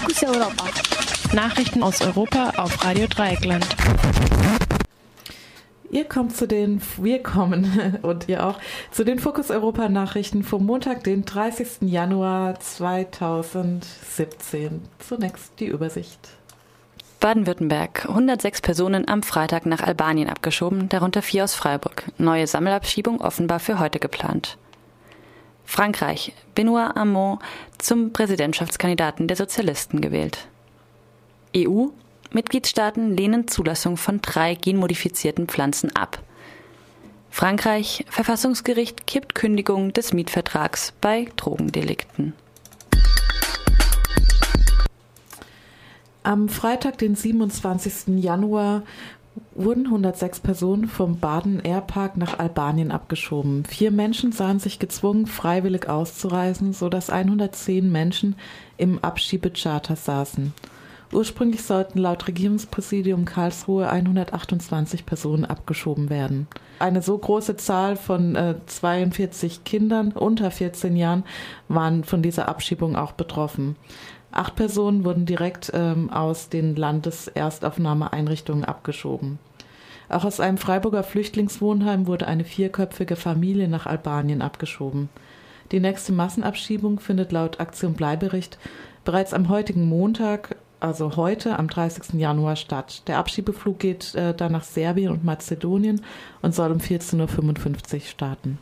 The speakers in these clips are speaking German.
Fokus Europa. Nachrichten aus Europa auf Radio Dreieckland. Ihr kommt zu den, wir kommen und ihr auch zu den Fokus Europa Nachrichten vom Montag, den 30. Januar 2017. Zunächst die Übersicht. Baden-Württemberg. 106 Personen am Freitag nach Albanien abgeschoben, darunter vier aus Freiburg. Neue Sammelabschiebung offenbar für heute geplant. Frankreich. Benoit Hamon zum Präsidentschaftskandidaten der Sozialisten gewählt. EU. Mitgliedstaaten lehnen Zulassung von drei genmodifizierten Pflanzen ab. Frankreich. Verfassungsgericht kippt Kündigung des Mietvertrags bei Drogendelikten. Am Freitag, den 27. Januar, wurden 106 Personen vom Baden Airpark nach Albanien abgeschoben. Vier Menschen sahen sich gezwungen, freiwillig auszureisen, sodass 110 Menschen im Abschiebecharter saßen. Ursprünglich sollten laut Regierungspräsidium Karlsruhe 128 Personen abgeschoben werden. Eine so große Zahl von äh, 42 Kindern unter 14 Jahren waren von dieser Abschiebung auch betroffen. Acht Personen wurden direkt ähm, aus den Landeserstaufnahmeeinrichtungen abgeschoben. Auch aus einem Freiburger Flüchtlingswohnheim wurde eine vierköpfige Familie nach Albanien abgeschoben. Die nächste Massenabschiebung findet laut Aktion Bleibericht bereits am heutigen Montag, also heute am 30. Januar statt. Der Abschiebeflug geht äh, dann nach Serbien und Mazedonien und soll um 14.55 Uhr starten.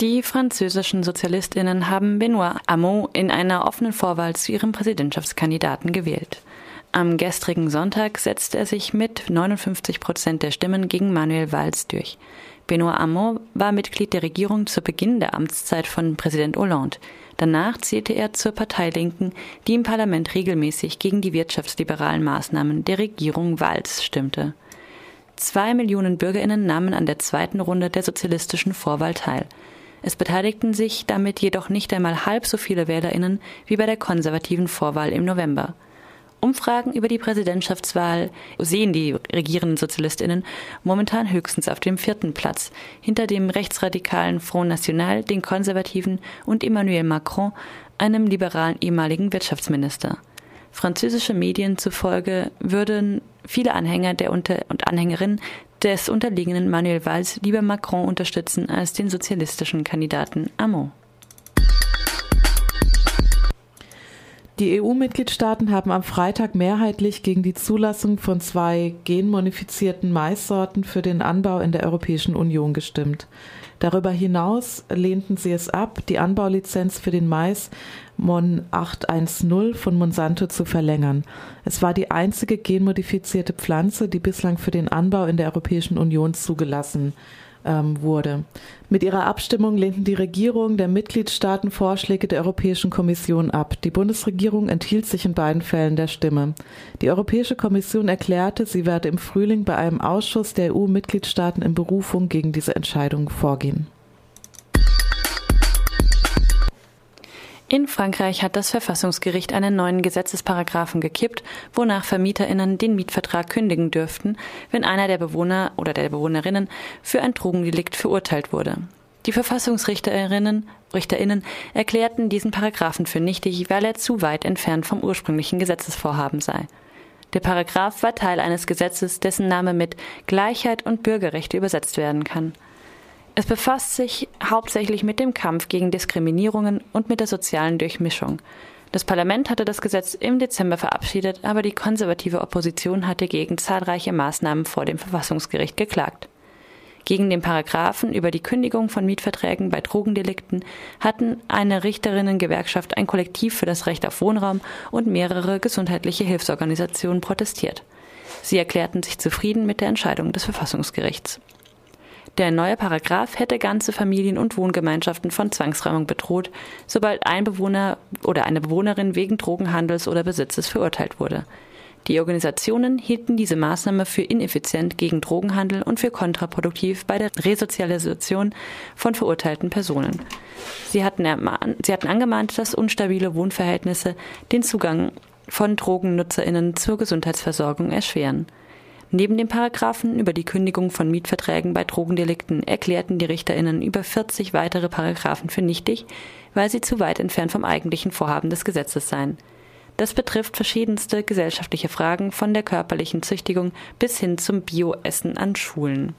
Die französischen Sozialistinnen haben Benoit Hamon in einer offenen Vorwahl zu ihrem Präsidentschaftskandidaten gewählt. Am gestrigen Sonntag setzte er sich mit 59 Prozent der Stimmen gegen Manuel Valls durch. Benoit Hamon war Mitglied der Regierung zu Beginn der Amtszeit von Präsident Hollande. Danach zählte er zur Parteilinken, die im Parlament regelmäßig gegen die wirtschaftsliberalen Maßnahmen der Regierung Valls stimmte. Zwei Millionen Bürgerinnen nahmen an der zweiten Runde der sozialistischen Vorwahl teil. Es beteiligten sich damit jedoch nicht einmal halb so viele Wählerinnen wie bei der konservativen Vorwahl im November. Umfragen über die Präsidentschaftswahl sehen die regierenden Sozialistinnen momentan höchstens auf dem vierten Platz, hinter dem rechtsradikalen Front National, den Konservativen und Emmanuel Macron, einem liberalen ehemaligen Wirtschaftsminister. Französische Medien zufolge würden viele Anhänger der Unter und Anhängerinnen des unterlegenen Manuel Valls lieber Macron unterstützen als den sozialistischen Kandidaten Hamon. Die EU-Mitgliedstaaten haben am Freitag mehrheitlich gegen die Zulassung von zwei genmodifizierten Maissorten für den Anbau in der Europäischen Union gestimmt. Darüber hinaus lehnten sie es ab, die Anbaulizenz für den Mais Mon 810 von Monsanto zu verlängern. Es war die einzige genmodifizierte Pflanze, die bislang für den Anbau in der Europäischen Union zugelassen ähm, wurde. Mit ihrer Abstimmung lehnten die Regierungen der Mitgliedstaaten Vorschläge der Europäischen Kommission ab. Die Bundesregierung enthielt sich in beiden Fällen der Stimme. Die Europäische Kommission erklärte, sie werde im Frühling bei einem Ausschuss der EU-Mitgliedstaaten in Berufung gegen diese Entscheidung vorgehen. In Frankreich hat das Verfassungsgericht einen neuen Gesetzesparagraphen gekippt, wonach VermieterInnen den Mietvertrag kündigen dürften, wenn einer der Bewohner oder der Bewohnerinnen für ein Drogendelikt verurteilt wurde. Die Verfassungsrichterinnen Richterinnen erklärten diesen Paragraphen für nichtig, weil er zu weit entfernt vom ursprünglichen Gesetzesvorhaben sei. Der Paragraph war Teil eines Gesetzes, dessen Name mit Gleichheit und Bürgerrechte übersetzt werden kann. Es befasst sich hauptsächlich mit dem Kampf gegen Diskriminierungen und mit der sozialen Durchmischung. Das Parlament hatte das Gesetz im Dezember verabschiedet, aber die konservative Opposition hatte gegen zahlreiche Maßnahmen vor dem Verfassungsgericht geklagt. Gegen den Paragraphen über die Kündigung von Mietverträgen bei Drogendelikten hatten eine Richterinnengewerkschaft, ein Kollektiv für das Recht auf Wohnraum und mehrere gesundheitliche Hilfsorganisationen protestiert. Sie erklärten sich zufrieden mit der Entscheidung des Verfassungsgerichts. Der neue Paragraph hätte ganze Familien und Wohngemeinschaften von Zwangsräumung bedroht, sobald ein Bewohner oder eine Bewohnerin wegen Drogenhandels oder Besitzes verurteilt wurde. Die Organisationen hielten diese Maßnahme für ineffizient gegen Drogenhandel und für kontraproduktiv bei der Resozialisation von verurteilten Personen. Sie hatten, sie hatten angemahnt, dass unstabile Wohnverhältnisse den Zugang von Drogennutzerinnen zur Gesundheitsversorgung erschweren. Neben den Paragraphen über die Kündigung von Mietverträgen bei Drogendelikten erklärten die Richterinnen über 40 weitere Paragraphen für nichtig, weil sie zu weit entfernt vom eigentlichen Vorhaben des Gesetzes seien. Das betrifft verschiedenste gesellschaftliche Fragen von der körperlichen Züchtigung bis hin zum Bioessen an Schulen